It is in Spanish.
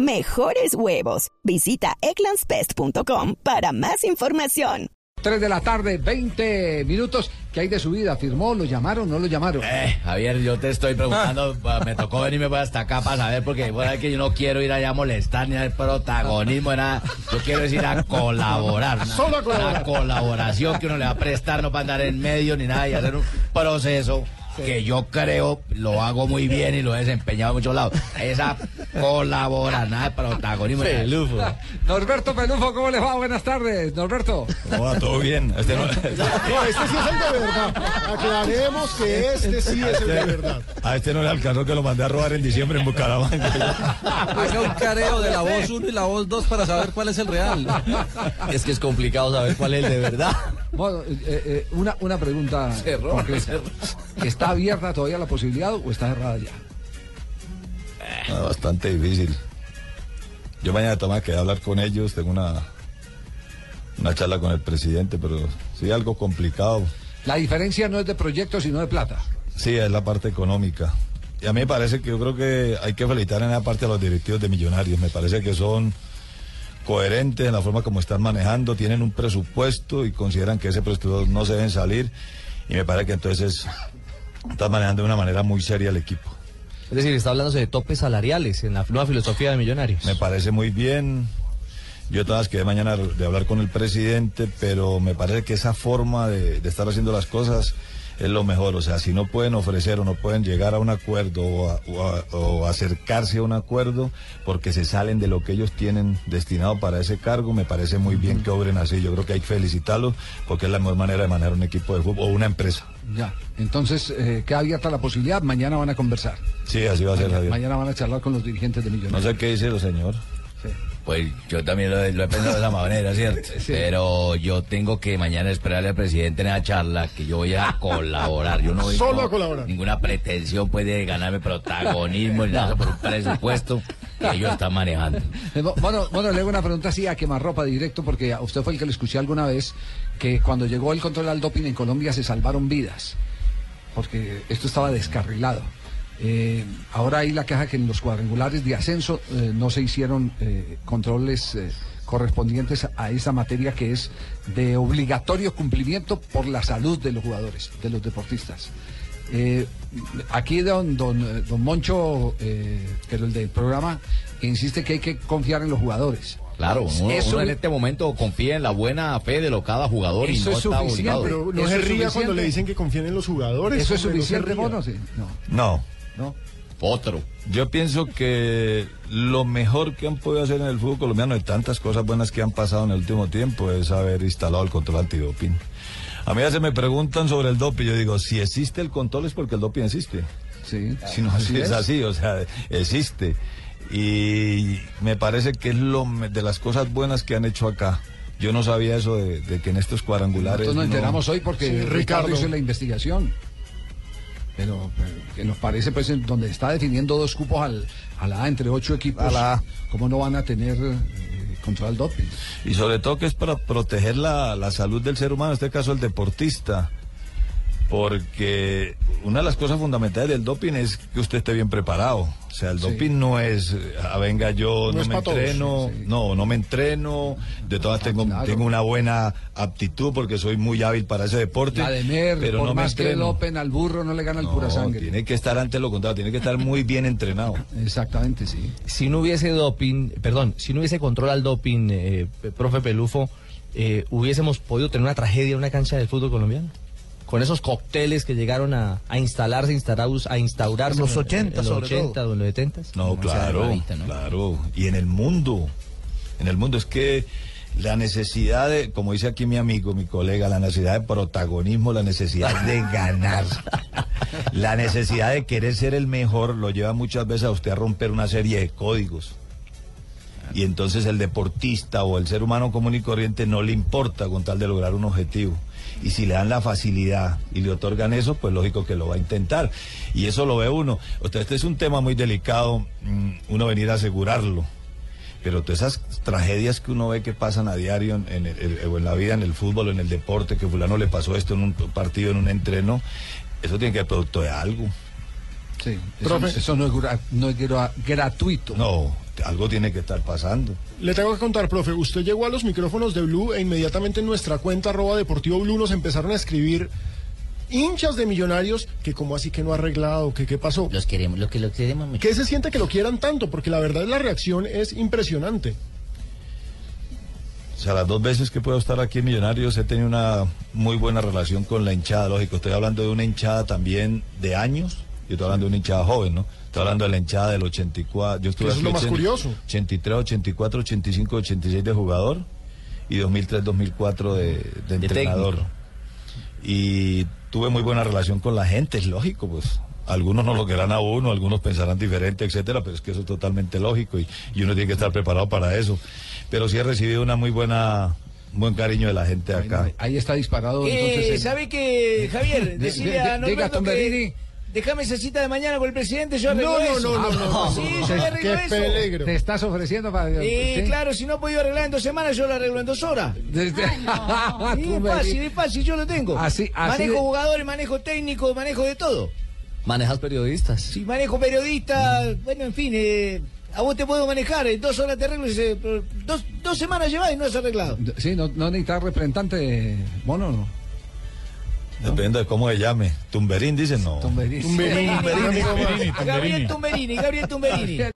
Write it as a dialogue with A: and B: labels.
A: Mejores huevos. Visita egglandsbest.com para más información.
B: 3 de la tarde, 20 minutos. ¿Qué hay de su vida? ¿Firmó? ¿Lo llamaron? ¿No lo llamaron?
C: Eh, Javier, yo te estoy preguntando, ah, me tocó venirme hasta acá para saber, porque bueno, que yo no quiero ir allá a molestar ni al protagonismo, nada. Yo quiero ir a colaborar.
B: Solo a colaborar.
C: Una colaboración que uno le va a prestar, no para andar en medio ni nada y hacer un proceso que yo creo lo hago muy bien y lo he desempeñado en muchos lados. Esa colabora, nada de protagonismo.
B: Pelufo. Norberto Pelufo, ¿cómo les va? Buenas tardes, Norberto.
D: ¿Cómo va? ¿Todo bien? Este no...
E: no, este sí es el de verdad. Aclaremos que este sí es el de verdad.
D: A este no le alcanzó que lo mandé a robar en diciembre en Bucaramanga.
F: Haga un careo de la voz 1 y la voz 2 para saber cuál es el real.
C: Es que es complicado saber cuál es el de verdad.
B: Bueno, eh, eh, una, una pregunta. concreta. ¿Está abierta todavía la posibilidad o está cerrada ya?
D: No, bastante difícil. Yo mañana tomar que hablar con ellos, tengo una, una charla con el presidente, pero sí algo complicado.
B: La diferencia no es de proyecto, sino de plata.
D: Sí, es la parte económica. Y a mí me parece que yo creo que hay que felicitar en esa parte a los directivos de Millonarios. Me parece que son coherentes en la forma como están manejando, tienen un presupuesto y consideran que ese presupuesto no se deben salir. Y me parece que entonces están manejando de una manera muy seria el equipo.
F: Es decir, está hablando de topes salariales en la nueva filosofía de Millonarios.
D: Me parece muy bien. Yo todas quedé mañana de hablar con el presidente, pero me parece que esa forma de, de, estar haciendo las cosas es lo mejor. O sea, si no pueden ofrecer o no pueden llegar a un acuerdo o, a, o, a, o acercarse a un acuerdo porque se salen de lo que ellos tienen destinado para ese cargo, me parece muy bien que obren así. Yo creo que hay que felicitarlos porque es la mejor manera de manejar un equipo de fútbol o una empresa.
B: Ya, entonces eh, queda abierta la posibilidad. Mañana van a conversar.
D: Sí, así va a ser,
B: mañana,
D: Javier.
B: Mañana van a charlar con los dirigentes de Millonarios.
D: No sé qué dice el señor.
C: Sí. Pues yo también lo, lo, he pensado de esa manera, ¿cierto? Sí. Pero yo tengo que mañana esperarle al presidente en esa charla que yo voy a colaborar. Yo no voy
E: Solo a colaborar.
C: ninguna pretensión puede ganarme protagonismo ni nada por un presupuesto que ellos están manejando.
B: Bueno, bueno, le hago una pregunta así a quemarropa directo porque a usted fue el que le escuché alguna vez que cuando llegó el control al doping en Colombia se salvaron vidas porque esto estaba descarrilado. Eh, ahora hay la queja que en los cuadrangulares de ascenso eh, no se hicieron eh, controles correspondientes a esa materia que es de obligatorio cumplimiento por la salud de los jugadores, de los deportistas. aquí don, don, don Moncho, pero el del programa, insiste que hay que confiar en los jugadores.
C: Claro, uno, eso, uno en este momento confía en la buena fe de lo cada jugador y no
E: es
C: está obligado.
E: Pero no se ría cuando le dicen que confían en los jugadores.
B: ¿Eso es suficiente, no, sí.
D: no. no.
B: ¿No?
C: Otro.
D: Yo pienso que lo mejor que han podido hacer en el fútbol colombiano, de tantas cosas buenas que han pasado en el último tiempo, es haber instalado el control antidoping. A mí ya se me preguntan sobre el doping, yo digo, si existe el control es porque el doping existe.
B: Sí.
D: Si no, así es. es así, o sea, existe. Y me parece que es lo de las cosas buenas que han hecho acá. Yo no sabía eso de, de que en estos cuadrangulares.
B: Nosotros nos enteramos no... hoy porque sí, Ricardo. Ricardo hizo la investigación. Pero, pero, que nos parece, pues, donde está definiendo dos cupos al, a la A entre ocho equipos,
D: a la A.
B: ¿cómo no van a tener eh, contra el doping?
D: Y sobre todo que es para proteger la, la salud del ser humano, en este caso el deportista porque una de las cosas fundamentales del doping es que usted esté bien preparado. O sea, el sí. doping no es, ah, venga, yo no, no me entreno, todos, sí, sí. no, no me entreno, de todas tengo, claro. tengo una buena aptitud porque soy muy hábil para ese deporte.
B: La de Mer,
D: pero
B: por
D: no
B: más
D: me
B: que el Open al burro no le gana el
D: no,
B: pura sangre.
D: Tiene que estar ante lo contrario, tiene que estar muy bien entrenado.
B: Exactamente, sí.
F: Si no hubiese doping, perdón, si no hubiese control al doping, eh, profe Pelufo, eh, hubiésemos podido tener una tragedia en una cancha del fútbol colombiano con esos cócteles que llegaron a, a instalarse, instaurados, a instaurarse
E: en los 80,
F: en los 80 o en los 70.
D: No, claro, ¿no? claro. Y en el mundo, en el mundo es que la necesidad de, como dice aquí mi amigo, mi colega, la necesidad de protagonismo, la necesidad de ganar, la necesidad de querer ser el mejor, lo lleva muchas veces a usted a romper una serie de códigos. Y entonces el deportista o el ser humano común y corriente no le importa con tal de lograr un objetivo. Y si le dan la facilidad y le otorgan eso, pues lógico que lo va a intentar. Y eso lo ve uno. O sea, este es un tema muy delicado, mm, uno venir a asegurarlo. Pero todas esas tragedias que uno ve que pasan a diario en, en el- la vida, en el fútbol, o en el deporte, que fulano le pasó esto en un partido, en un entreno, eso tiene que ser producto de algo.
B: Sí, eso, eso no es, no es gra- gratuito.
D: No, algo tiene que estar pasando.
E: Le tengo que contar, profe, usted llegó a los micrófonos de Blue e inmediatamente en nuestra cuenta arroba deportivo Blue nos empezaron a escribir hinchas de millonarios que como así que no ha arreglado, que qué pasó.
C: Los queremos, lo que lo queremos mucho.
E: ¿Qué se siente que lo quieran tanto? Porque la verdad la reacción es impresionante.
D: O sea, las dos veces que puedo estar aquí en Millonarios he tenido una muy buena relación con la hinchada, lógico. Estoy hablando de una hinchada también de años, yo estoy hablando de una hinchada joven, ¿no? Estoy hablando de la hinchada del 84. Yo estuve
E: Eso es lo más
D: 80,
E: curioso.
D: 83, 84, 85, 86 de jugador y 2003, 2004 de, de entrenador.
F: técnico.
D: Y tuve muy buena relación con la gente, es lógico, pues. Algunos no lo querrán a uno, algunos pensarán diferente, etcétera, pero es que eso es totalmente lógico y, y uno tiene que estar preparado para eso. Pero sí he recibido una muy buena, un buen cariño de la gente acá.
B: Ahí está disparado.
G: Eh,
B: entonces, el-
G: ¿Sabe qué, Javier?
B: De-
G: Decirle
B: de-
G: a
B: de-
G: Norberto que déjame esa cita de mañana con el presidente, yo arreglo
E: No, no,
G: eso.
E: no, no, no, no.
G: Sí, yo le arreglo
E: Qué
G: eso.
E: peligro.
B: ¿Te estás ofreciendo para.? ¿sí?
G: claro, si no he podido arreglar en dos semanas, yo lo arreglo en dos horas. Sí, es fácil, es fácil, yo lo tengo.
B: Así- así
G: manejo
B: de-
G: jugadores, manejo técnico, manejo de todo.
F: ¿Manejas periodistas?
G: Si manejo periodista, bueno, en fin, eh, a vos te puedo manejar, en dos horas te arreglo, y se- dos, dos semanas llevas y no has arreglado.
B: Sí, no, no necesitas representante, mono, no.
D: Depende de cómo se llame. Tumberín dicen no.
B: Tomberini.
E: Un Berín, un amigo más.
G: Gabriel Tumberini, Gabriel Tumberini.